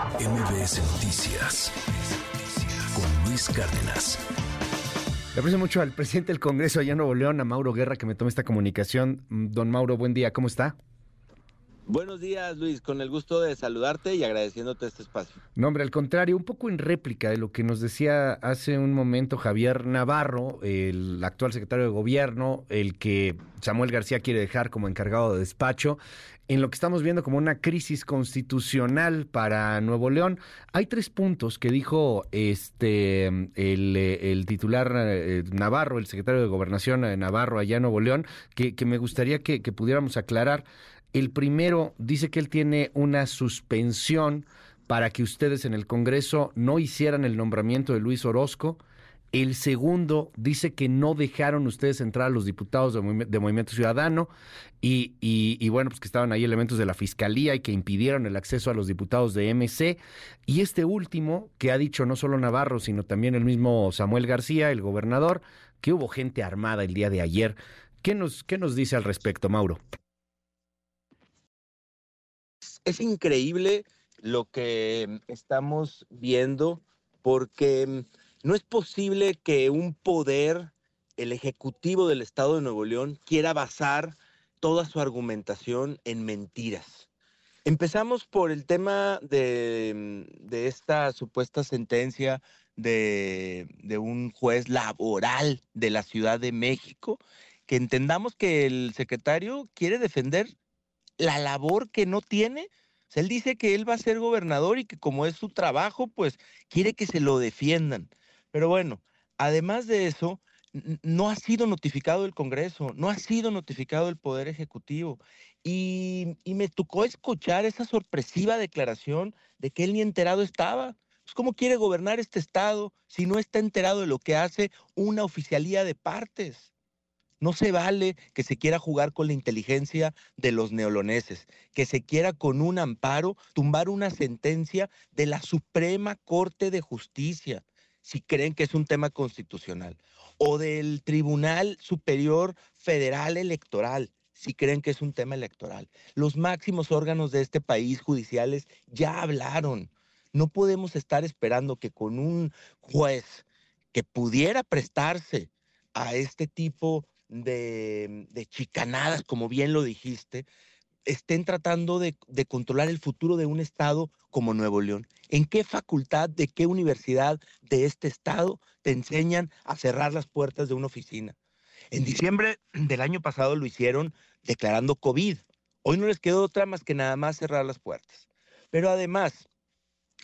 MBS Noticias con Luis Cárdenas. Le aprecio mucho al presidente del Congreso allá en Nuevo León, a Mauro Guerra, que me tome esta comunicación. Don Mauro, buen día, ¿cómo está? Buenos días, Luis. Con el gusto de saludarte y agradeciéndote este espacio. No, hombre, al contrario, un poco en réplica de lo que nos decía hace un momento Javier Navarro, el actual secretario de Gobierno, el que Samuel García quiere dejar como encargado de despacho, en lo que estamos viendo como una crisis constitucional para Nuevo León. Hay tres puntos que dijo este el, titular eh, Navarro, el secretario de Gobernación eh, Navarro allá en Nuevo León, que, me gustaría que pudiéramos aclarar. El primero dice que él tiene una suspensión para que ustedes en el Congreso no hicieran el nombramiento de Luis Orozco. El segundo dice que no dejaron ustedes entrar a los diputados de, Movimiento Ciudadano y, y, bueno, pues que estaban ahí elementos de la Fiscalía y que impidieron el acceso a los diputados de MC. Y este último, que ha dicho no solo Navarro, sino también el mismo Samuel García, el gobernador, que hubo gente armada el día de ayer. ¿Qué nos, qué nos dice al respecto, Mauro? Es increíble lo que estamos viendo porque no es posible que un poder, el Ejecutivo del Estado de Nuevo León, quiera basar toda su argumentación en mentiras. Empezamos por el tema de, esta supuesta sentencia de, de, un juez laboral de la Ciudad de México, que entendamos que el secretario quiere defender la labor que no tiene. él dice que él va a ser gobernador y que como es su trabajo, pues quiere que se lo defiendan. Pero bueno, además de eso, no ha sido notificado el Congreso, no ha sido notificado el Poder Ejecutivo. Y, me tocó escuchar esa sorpresiva declaración de que él ni enterado estaba. Pues, ¿Cómo quiere gobernar este Estado si no está enterado de lo que hace una oficialía de partes? No se vale que se quiera jugar con la inteligencia de los neoloneses, que se quiera con un amparo tumbar una sentencia de la Suprema Corte de Justicia, si creen que es un tema constitucional, o del Tribunal Superior Federal Electoral, si creen que es un tema electoral. Los máximos órganos de este país judiciales ya hablaron. No podemos estar esperando que con un juez que pudiera prestarse a este tipo de, chicanadas, como bien lo dijiste, estén tratando de, de, controlar el futuro de un estado como Nuevo León. ¿En qué facultad, de qué universidad de este estado te enseñan a cerrar las puertas de una oficina? En diciembre del año pasado lo hicieron declarando COVID. Hoy no les quedó otra más que nada más cerrar las puertas. Pero además,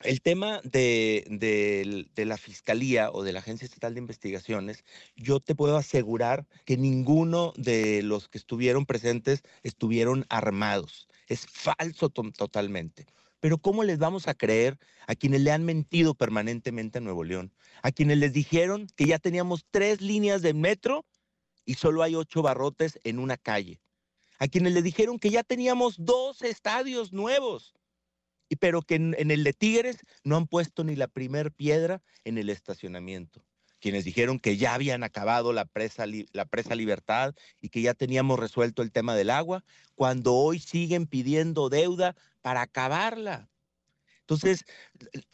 el tema de, la Fiscalía o de la Agencia Estatal de Investigaciones, yo te puedo asegurar que ninguno de los que estuvieron presentes estuvieron armados. Es falso totalmente. Pero ¿cómo les vamos a creer a quienes le han mentido permanentemente a Nuevo León? A quienes les dijeron que ya teníamos tres líneas de metro y solo hay ocho barrotes en una calle. A quienes les dijeron que ya teníamos dos estadios nuevos pero que en, el de Tigres no han puesto ni la primer piedra en el estacionamiento. Quienes dijeron que ya habían acabado la presa, la presa Libertad y que ya teníamos resuelto el tema del agua, cuando hoy siguen pidiendo deuda para acabarla. Entonces,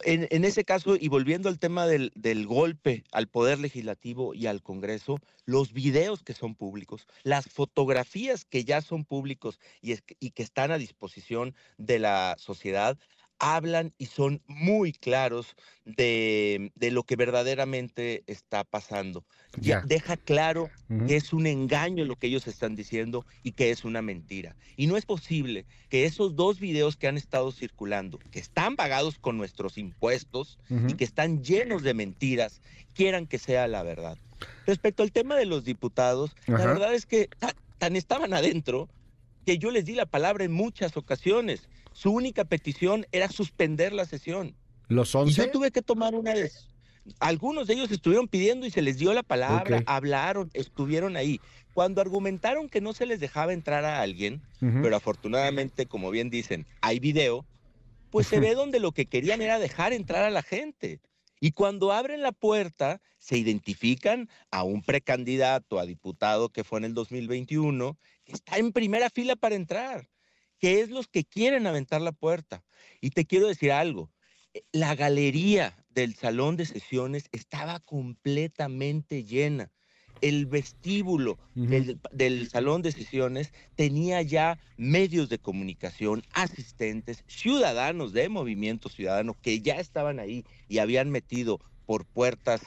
en, ese caso, y volviendo al tema del, golpe al Poder Legislativo y al Congreso, los videos que son públicos, las fotografías que ya son públicos y, y que están a disposición de la sociedad, hablan y son muy claros de, lo que verdaderamente está pasando. Ya. Deja claro que es un engaño lo que ellos están diciendo y que es una mentira. Y no es posible que esos dos videos que han estado circulando, que están pagados con nuestros impuestos y que están llenos de mentiras, quieran que sea la verdad. Respecto al tema de los diputados, la verdad es que tan estaban adentro que yo les di la palabra en muchas ocasiones su única petición era suspender la sesión. ¿Los 11? Y yo tuve que tomar una de Algunos de ellos estuvieron pidiendo y se les dio la palabra, hablaron, estuvieron ahí. Cuando argumentaron que no se les dejaba entrar a alguien, pero afortunadamente, como bien dicen, hay video, pues se ve donde lo que querían era dejar entrar a la gente. Y cuando abren la puerta, se identifican a un precandidato a diputado que fue en el 2021, que está en primera fila para entrar que es los que quieren aventar la puerta. Y te quiero decir algo, la galería del salón de sesiones estaba completamente llena. El vestíbulo del, del, salón de sesiones tenía ya medios de comunicación, asistentes, ciudadanos de Movimiento Ciudadano que ya estaban ahí y habían metido por puertas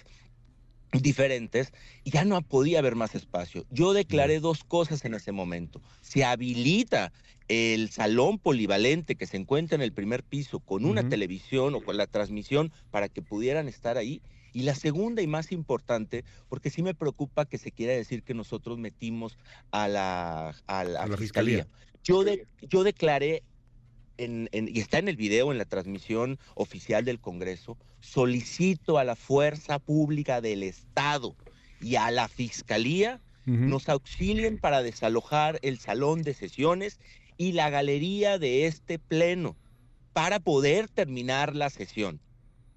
diferentes y ya no podía haber más espacio. Yo declaré dos cosas en ese momento. Se habilita el salón polivalente que se encuentra en el primer piso con una televisión o con la transmisión para que pudieran estar ahí. Y la segunda y más importante, porque sí me preocupa que se quiera decir que nosotros metimos a la, a la, fiscalía. Yo, de, yo declaré y está en el video, en la transmisión oficial del Congreso, solicito a la fuerza pública del Estado y a la Fiscalía nos auxilien para desalojar el salón de sesiones y la galería de este pleno para poder terminar la sesión.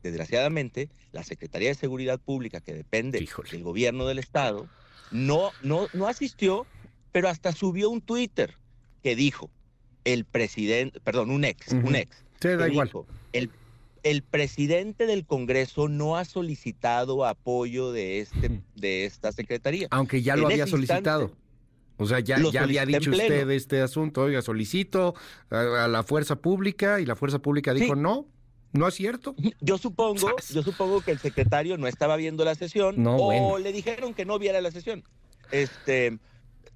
Desgraciadamente, la Secretaría de Seguridad Pública, que depende del gobierno del Estado, no, no, no asistió, pero hasta subió un Twitter que dijo, el presidente, perdón, un ex, un ex. Sí, da igual. el, el presidente del Congreso no ha solicitado apoyo de, este, de esta secretaría. Aunque ya lo había solicitado. O sea, ya, ya había dicho usted este asunto, oiga, solicito a, la fuerza pública y la fuerza pública dijo no, no es cierto. Yo supongo, yo supongo que el secretario no estaba viendo la sesión o le dijeron que no viera la sesión. Este,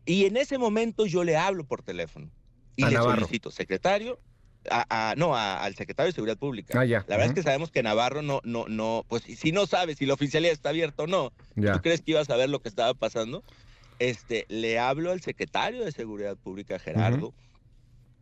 y en ese momento yo le hablo por teléfono y le solicito secretario, a, no, al secretario de Seguridad Pública. Ah, la verdad es que sabemos que Navarro no, no, no, pues si no sabe si la oficialidad está abierta o no, ¿tú crees que iba a saber lo que estaba pasando? Este, le hablo al secretario de Seguridad Pública, Gerardo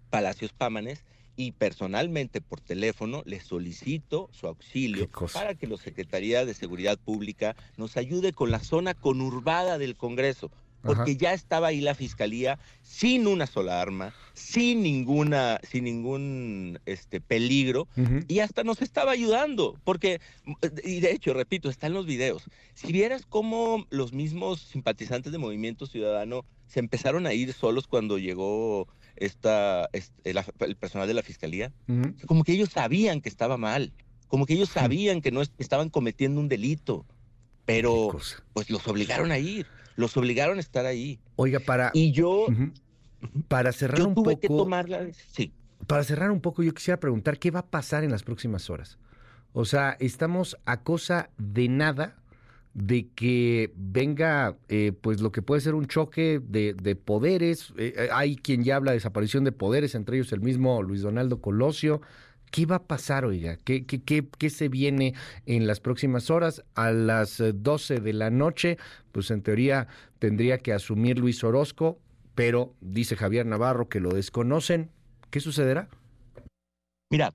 Palacios Pámanes, y personalmente por teléfono le solicito su auxilio para que la Secretaría de Seguridad Pública nos ayude con la zona conurbada del Congreso porque ya estaba ahí la fiscalía sin una sola arma, sin ninguna, sin ningún este peligro, y hasta nos estaba ayudando, porque, y de hecho, repito, está en los videos. Si vieras cómo los mismos simpatizantes de Movimiento Ciudadano se empezaron a ir solos cuando llegó esta, este, el, personal de la fiscalía, como que ellos sabían que estaba mal, como que ellos sabían que no estaban cometiendo un delito, pero pues los obligaron a ir los obligaron a estar ahí. Oiga, para. Y yo. Para cerrar un tuve poco. que tomarla. Sí. Para cerrar un poco, yo quisiera preguntar qué va a pasar en las próximas horas. O sea, estamos a cosa de nada de que venga, eh, pues lo que puede ser un choque de, poderes. Eh, eh, hay quien ya habla de desaparición de poderes, entre ellos el mismo Luis Donaldo Colosio. ¿Qué va a pasar, oiga? ¿Qué, qué, qué, qué se viene en las próximas horas? A las 12 de la noche, pues en teoría tendría que asumir Luis Orozco, pero dice Javier Navarro que lo desconocen. ¿Qué sucederá? Mira,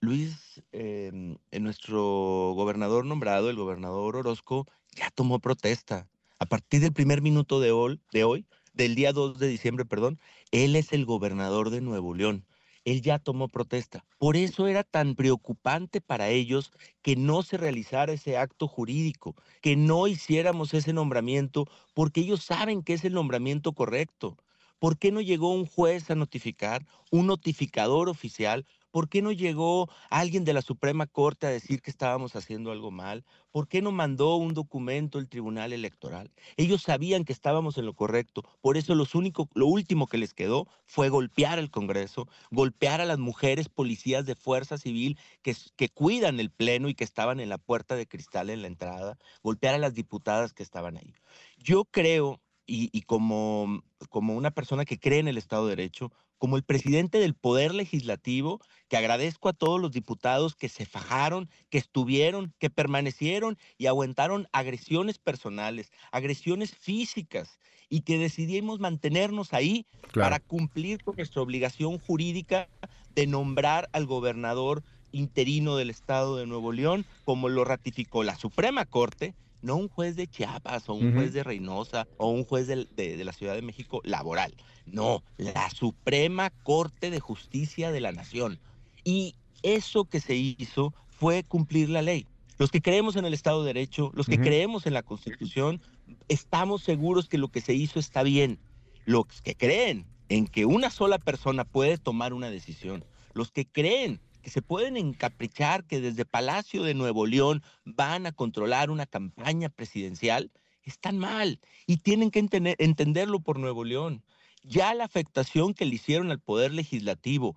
Luis, em, nuestro gobernador nombrado, el gobernador Orozco, ya tomó protesta. A partir del primer minuto de hoy, de hoy, del día 2 de diciembre, perdón, él es el gobernador de Nuevo León él ya tomó protesta. Por eso era tan preocupante para ellos que no se realizara ese acto jurídico, que no hiciéramos ese nombramiento, porque ellos saben que es el nombramiento correcto. ¿Por qué no llegó un juez a notificar, un notificador oficial? ¿Por qué no llegó alguien de la Suprema Corte a decir que estábamos haciendo algo mal? ¿Por qué no mandó un documento el Tribunal Electoral? Ellos sabían que estábamos en lo correcto. Por eso lo último que les quedó fue golpear al Congreso, golpear a las mujeres policías de fuerza civil que, cuidan el Pleno y que estaban en la puerta de cristal en la entrada, golpear a las diputadas que estaban ahí. Yo creo y, como, como una persona que cree en el Estado de Derecho, como el presidente del Poder Legislativo, que agradezco a todos los diputados que se fajaron, que estuvieron, que permanecieron y aguantaron agresiones personales, agresiones físicas, y que decidimos mantenernos ahí para cumplir con nuestra obligación jurídica de nombrar al gobernador interino del Estado de Nuevo León, como lo ratificó la Suprema Corte, no un juez de Chiapas o un juez de Reynosa o un juez de, de, la Ciudad de México laboral. No, la Suprema Corte de Justicia de la Nación. Y eso que se hizo fue cumplir la ley. Los que creemos en el Estado de Derecho, los que creemos en la Constitución, estamos seguros que lo que se hizo está bien. Los que creen en que una sola persona puede tomar una decisión, los que creen que se pueden encaprichar que desde Palacio de Nuevo León van a controlar una campaña presidencial, están mal y tienen que entenderlo por Nuevo León. Ya la afectación que le hicieron al Poder Legislativo,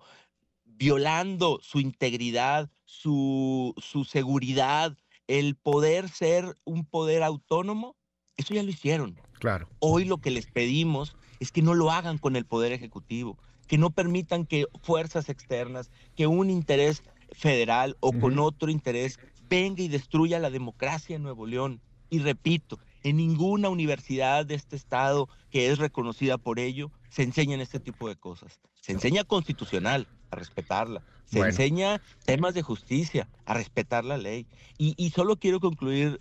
violando su integridad, su, su seguridad, el poder ser un poder autónomo, eso ya lo hicieron. Claro. Hoy lo que les pedimos es que no lo hagan con el Poder Ejecutivo, que no permitan que fuerzas externas, que un interés federal o con otro interés venga y destruya la democracia en Nuevo León. Y repito, en ninguna universidad de este estado que es reconocida por ello se enseñan este tipo de cosas. Se enseña constitucional, a respetarla. Se enseña temas de justicia, a respetar la ley. Y, y solo quiero concluir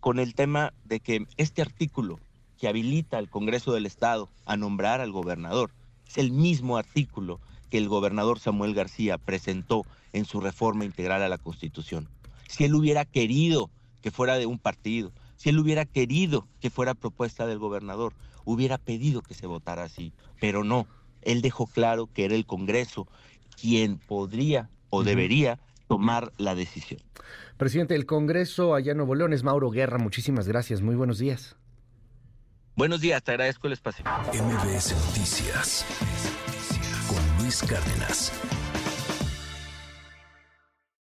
con el tema de que este artículo que habilita al Congreso del Estado a nombrar al gobernador es el mismo artículo que el gobernador Samuel García presentó en su reforma integral a la Constitución. Si él hubiera querido que fuera de un partido, si él hubiera querido que fuera propuesta del gobernador, hubiera pedido que se votara así, pero no. Él dejó claro que era el Congreso quien podría o debería tomar la decisión. Presidente del Congreso allá en Nuevo León es Mauro Guerra. Muchísimas gracias. Muy buenos días. Buenos días, te agradezco el espacio. MBS Noticias con Luis Cárdenas.